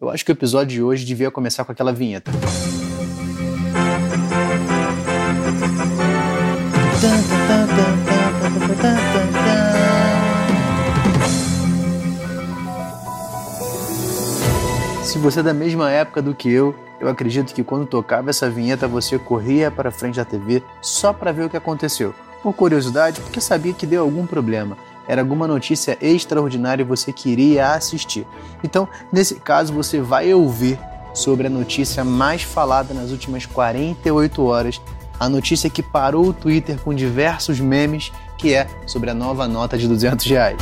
Eu acho que o episódio de hoje devia começar com aquela vinheta. Se você é da mesma época do que eu, eu acredito que quando tocava essa vinheta você corria para frente da TV só para ver o que aconteceu. Por curiosidade, porque sabia que deu algum problema era alguma notícia extraordinária e você queria assistir. Então, nesse caso, você vai ouvir sobre a notícia mais falada nas últimas 48 horas, a notícia que parou o Twitter com diversos memes, que é sobre a nova nota de 200 reais.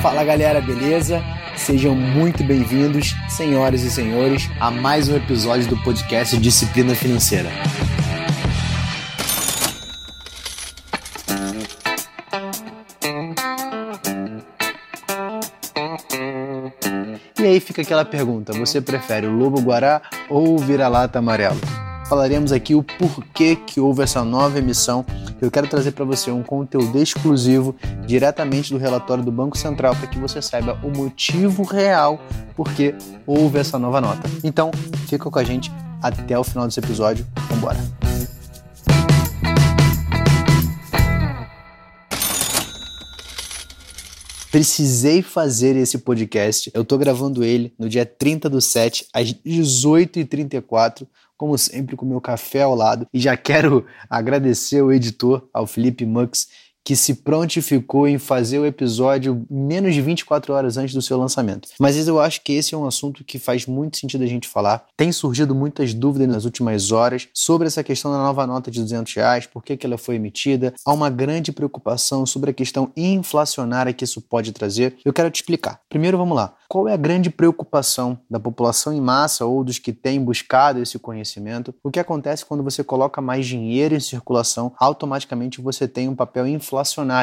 Fala galera, beleza? Sejam muito bem-vindos, senhoras e senhores, a mais um episódio do podcast Disciplina Financeira. E aí fica aquela pergunta: você prefere o lobo guará ou o vira-lata amarelo? falaremos aqui o porquê que houve essa nova emissão. Eu quero trazer para você um conteúdo exclusivo diretamente do relatório do Banco Central para que você saiba o motivo real por que houve essa nova nota. Então, fica com a gente até o final desse episódio. Vamos embora. Precisei fazer esse podcast. Eu tô gravando ele no dia 30 do 7, às 18h34 como sempre, com meu café ao lado. E já quero agradecer ao editor, ao Felipe Mux, que se prontificou em fazer o episódio menos de 24 horas antes do seu lançamento. Mas eu acho que esse é um assunto que faz muito sentido a gente falar. Tem surgido muitas dúvidas nas últimas horas sobre essa questão da nova nota de 200 reais, por que, que ela foi emitida. Há uma grande preocupação sobre a questão inflacionária que isso pode trazer. Eu quero te explicar. Primeiro, vamos lá. Qual é a grande preocupação da população em massa ou dos que têm buscado esse conhecimento? O que acontece quando você coloca mais dinheiro em circulação, automaticamente você tem um papel inflacionário,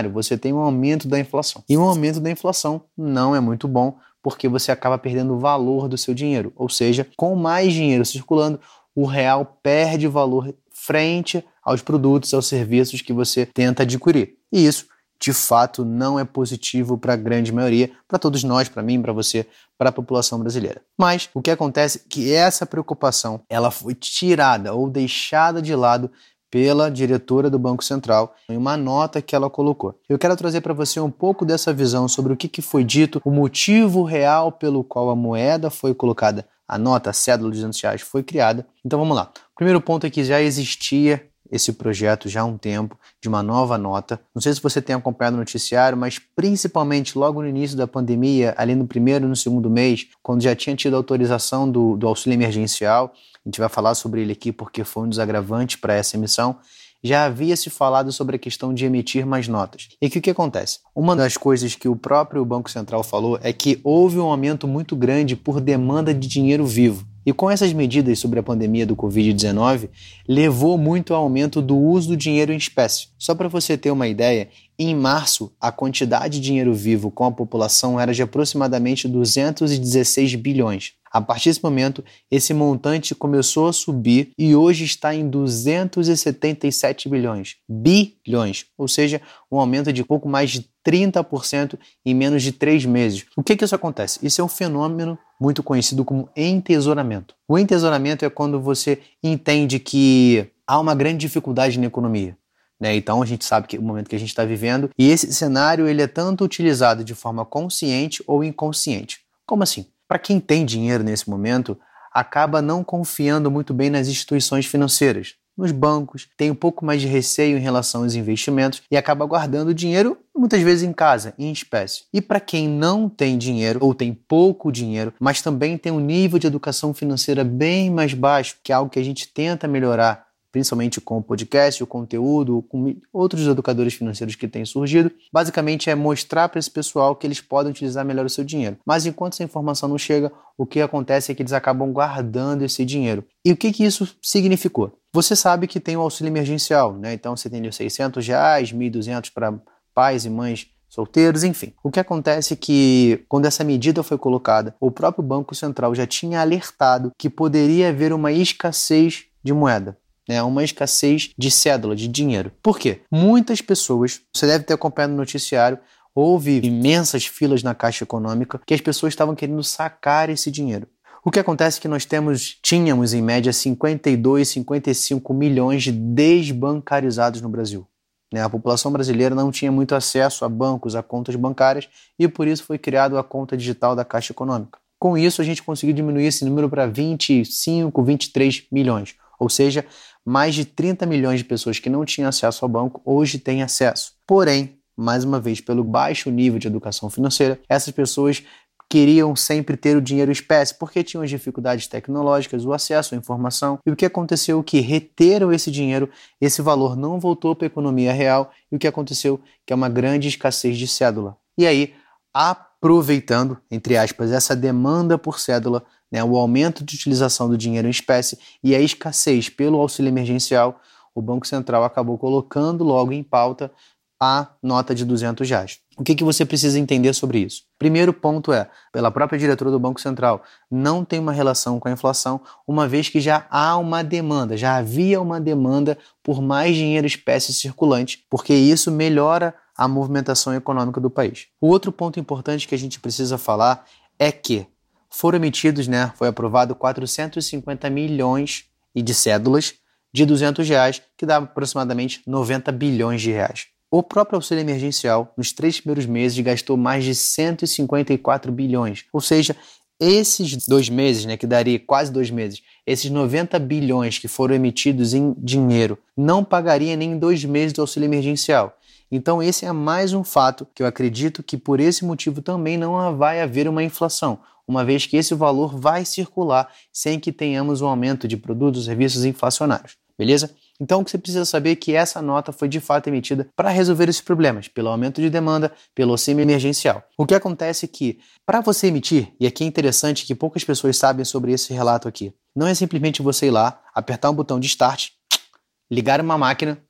você tem um aumento da inflação. E um aumento da inflação não é muito bom, porque você acaba perdendo o valor do seu dinheiro. Ou seja, com mais dinheiro circulando, o real perde valor frente aos produtos, aos serviços que você tenta adquirir. E isso de fato não é positivo para a grande maioria, para todos nós, para mim, para você, para a população brasileira. Mas o que acontece é que essa preocupação, ela foi tirada ou deixada de lado pela diretora do Banco Central em uma nota que ela colocou. Eu quero trazer para você um pouco dessa visão sobre o que, que foi dito, o motivo real pelo qual a moeda foi colocada, a nota, a cédula de 200 reais foi criada. Então vamos lá. O primeiro ponto é que já existia esse projeto já há um tempo de uma nova nota. Não sei se você tem acompanhado o noticiário, mas principalmente logo no início da pandemia, ali no primeiro e no segundo mês, quando já tinha tido autorização do, do auxílio emergencial, a gente vai falar sobre ele aqui porque foi um desagravante para essa emissão. Já havia se falado sobre a questão de emitir mais notas. E o que, que acontece? Uma das coisas que o próprio Banco Central falou é que houve um aumento muito grande por demanda de dinheiro vivo. E com essas medidas sobre a pandemia do Covid-19, levou muito ao aumento do uso do dinheiro em espécie. Só para você ter uma ideia, em março, a quantidade de dinheiro vivo com a população era de aproximadamente 216 bilhões. A partir desse momento, esse montante começou a subir e hoje está em 277 bilhões. Bilhões, ou seja, um aumento de pouco mais de 30% em menos de três meses. O que, que isso acontece? Isso é um fenômeno muito conhecido como entesouramento. O entesouramento é quando você entende que há uma grande dificuldade na economia. Né? Então a gente sabe que o momento que a gente está vivendo e esse cenário ele é tanto utilizado de forma consciente ou inconsciente. Como assim? Para quem tem dinheiro nesse momento, acaba não confiando muito bem nas instituições financeiras, nos bancos, tem um pouco mais de receio em relação aos investimentos e acaba guardando dinheiro muitas vezes em casa, em espécie. E para quem não tem dinheiro ou tem pouco dinheiro, mas também tem um nível de educação financeira bem mais baixo, que é algo que a gente tenta melhorar principalmente com o podcast, o conteúdo, com outros educadores financeiros que têm surgido, basicamente é mostrar para esse pessoal que eles podem utilizar melhor o seu dinheiro. Mas enquanto essa informação não chega, o que acontece é que eles acabam guardando esse dinheiro. E o que, que isso significou? Você sabe que tem o auxílio emergencial, né? Então você tem ali 600 reais, 1.200 para pais e mães solteiros, enfim. O que acontece é que, quando essa medida foi colocada, o próprio Banco Central já tinha alertado que poderia haver uma escassez de moeda. Né, uma escassez de cédula, de dinheiro. Por quê? Muitas pessoas, você deve ter acompanhado no noticiário, houve imensas filas na Caixa Econômica que as pessoas estavam querendo sacar esse dinheiro. O que acontece é que nós temos, tínhamos em média 52, 55 milhões de desbancarizados no Brasil. Né? A população brasileira não tinha muito acesso a bancos, a contas bancárias e por isso foi criada a conta digital da Caixa Econômica. Com isso, a gente conseguiu diminuir esse número para 25, 23 milhões, ou seja, mais de 30 milhões de pessoas que não tinham acesso ao banco hoje têm acesso. Porém, mais uma vez, pelo baixo nível de educação financeira, essas pessoas queriam sempre ter o dinheiro espécie porque tinham as dificuldades tecnológicas, o acesso à informação. E o que aconteceu? Que reteram esse dinheiro, esse valor não voltou para a economia real. E o que aconteceu? Que é uma grande escassez de cédula. E aí, aproveitando, entre aspas, essa demanda por cédula, né, o aumento de utilização do dinheiro em espécie e a escassez pelo auxílio emergencial, o Banco Central acabou colocando logo em pauta a nota de 200 reais. O que, que você precisa entender sobre isso? Primeiro ponto é, pela própria diretora do Banco Central, não tem uma relação com a inflação, uma vez que já há uma demanda, já havia uma demanda por mais dinheiro espécie circulante, porque isso melhora a movimentação econômica do país. O outro ponto importante que a gente precisa falar é que foram emitidos, né, foi aprovado 450 milhões de cédulas de 200 reais, que dá aproximadamente 90 bilhões de reais. O próprio auxílio emergencial, nos três primeiros meses, gastou mais de 154 bilhões. Ou seja, esses dois meses, né, que daria quase dois meses, esses 90 bilhões que foram emitidos em dinheiro, não pagaria nem dois meses do auxílio emergencial. Então, esse é mais um fato que eu acredito que por esse motivo também não vai haver uma inflação, uma vez que esse valor vai circular sem que tenhamos um aumento de produtos e serviços inflacionários. Beleza? Então, o que você precisa saber é que essa nota foi de fato emitida para resolver esses problemas, pelo aumento de demanda, pelo auxílio emergencial. O que acontece é que, para você emitir, e aqui é interessante que poucas pessoas sabem sobre esse relato aqui, não é simplesmente você ir lá, apertar um botão de start, ligar uma máquina,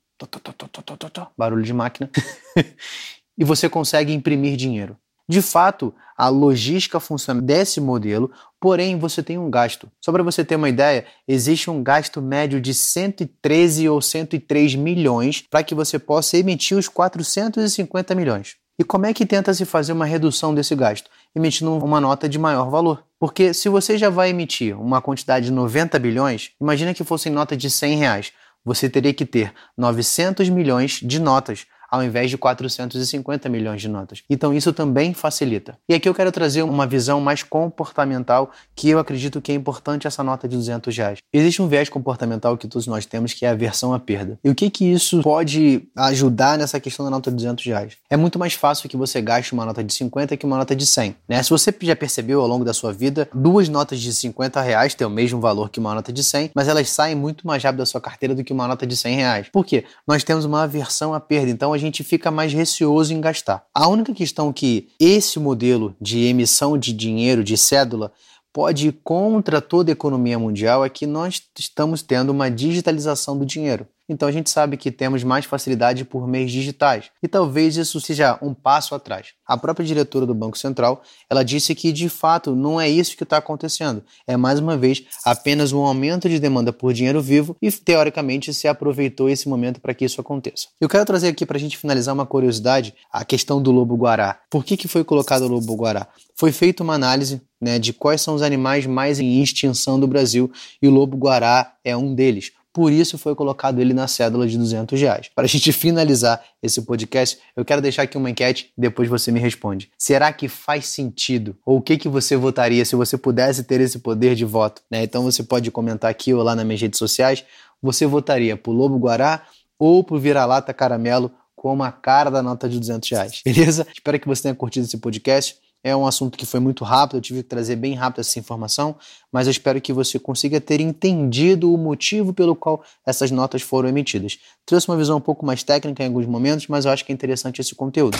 barulho de máquina, e você consegue imprimir dinheiro. De fato, a logística funciona desse modelo, porém você tem um gasto. Só para você ter uma ideia, existe um gasto médio de 113 ou 103 milhões para que você possa emitir os 450 milhões. E como é que tenta se fazer uma redução desse gasto? Emitindo uma nota de maior valor. Porque se você já vai emitir uma quantidade de 90 bilhões, imagina que fosse em nota de 100 reais. Você teria que ter 900 milhões de notas ao invés de 450 milhões de notas. Então isso também facilita. E aqui eu quero trazer uma visão mais comportamental que eu acredito que é importante essa nota de 200 reais. Existe um viés comportamental que todos nós temos que é a aversão à perda. E o que que isso pode ajudar nessa questão da nota de 200 reais? É muito mais fácil que você gaste uma nota de 50 que uma nota de 100. Né? Se você já percebeu ao longo da sua vida, duas notas de 50 reais têm o mesmo valor que uma nota de 100, mas elas saem muito mais rápido da sua carteira do que uma nota de 100 reais. Por quê? Nós temos uma aversão à perda, então a gente fica mais receoso em gastar. A única questão que esse modelo de emissão de dinheiro, de cédula, pode ir contra toda a economia mundial é que nós estamos tendo uma digitalização do dinheiro. Então a gente sabe que temos mais facilidade por meios digitais e talvez isso seja um passo atrás. A própria diretora do Banco Central ela disse que de fato não é isso que está acontecendo. É mais uma vez apenas um aumento de demanda por dinheiro vivo e teoricamente se aproveitou esse momento para que isso aconteça. Eu quero trazer aqui para a gente finalizar uma curiosidade, a questão do lobo guará. Por que, que foi colocado o lobo guará? Foi feita uma análise né, de quais são os animais mais em extinção do Brasil e o lobo guará é um deles. Por isso foi colocado ele na cédula de 200 reais. Para a gente finalizar esse podcast, eu quero deixar aqui uma enquete depois você me responde. Será que faz sentido? Ou o que, que você votaria se você pudesse ter esse poder de voto? Né? Então você pode comentar aqui ou lá nas minhas redes sociais. Você votaria por Lobo Guará ou por Vira-Lata Caramelo como a cara da nota de 200 reais? Beleza? Espero que você tenha curtido esse podcast. É um assunto que foi muito rápido, eu tive que trazer bem rápido essa informação, mas eu espero que você consiga ter entendido o motivo pelo qual essas notas foram emitidas. Trouxe uma visão um pouco mais técnica em alguns momentos, mas eu acho que é interessante esse conteúdo.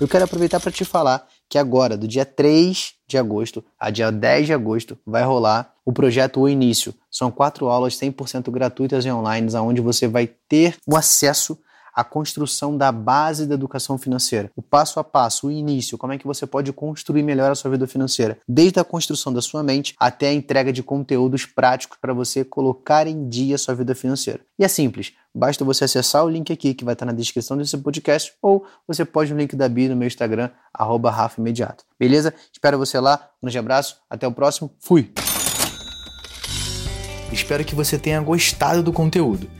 Eu quero aproveitar para te falar que agora, do dia 3 de agosto a dia 10 de agosto, vai rolar o projeto O Início. São quatro aulas 100% gratuitas e online, onde você vai ter o acesso a construção da base da educação financeira, o passo a passo, o início, como é que você pode construir melhor a sua vida financeira, desde a construção da sua mente até a entrega de conteúdos práticos para você colocar em dia a sua vida financeira. E é simples, basta você acessar o link aqui que vai estar na descrição desse podcast ou você pode no link da bio no meu Instagram, arroba Rafa Imediato. Beleza? Espero você lá, um grande abraço, até o próximo, fui! Espero que você tenha gostado do conteúdo.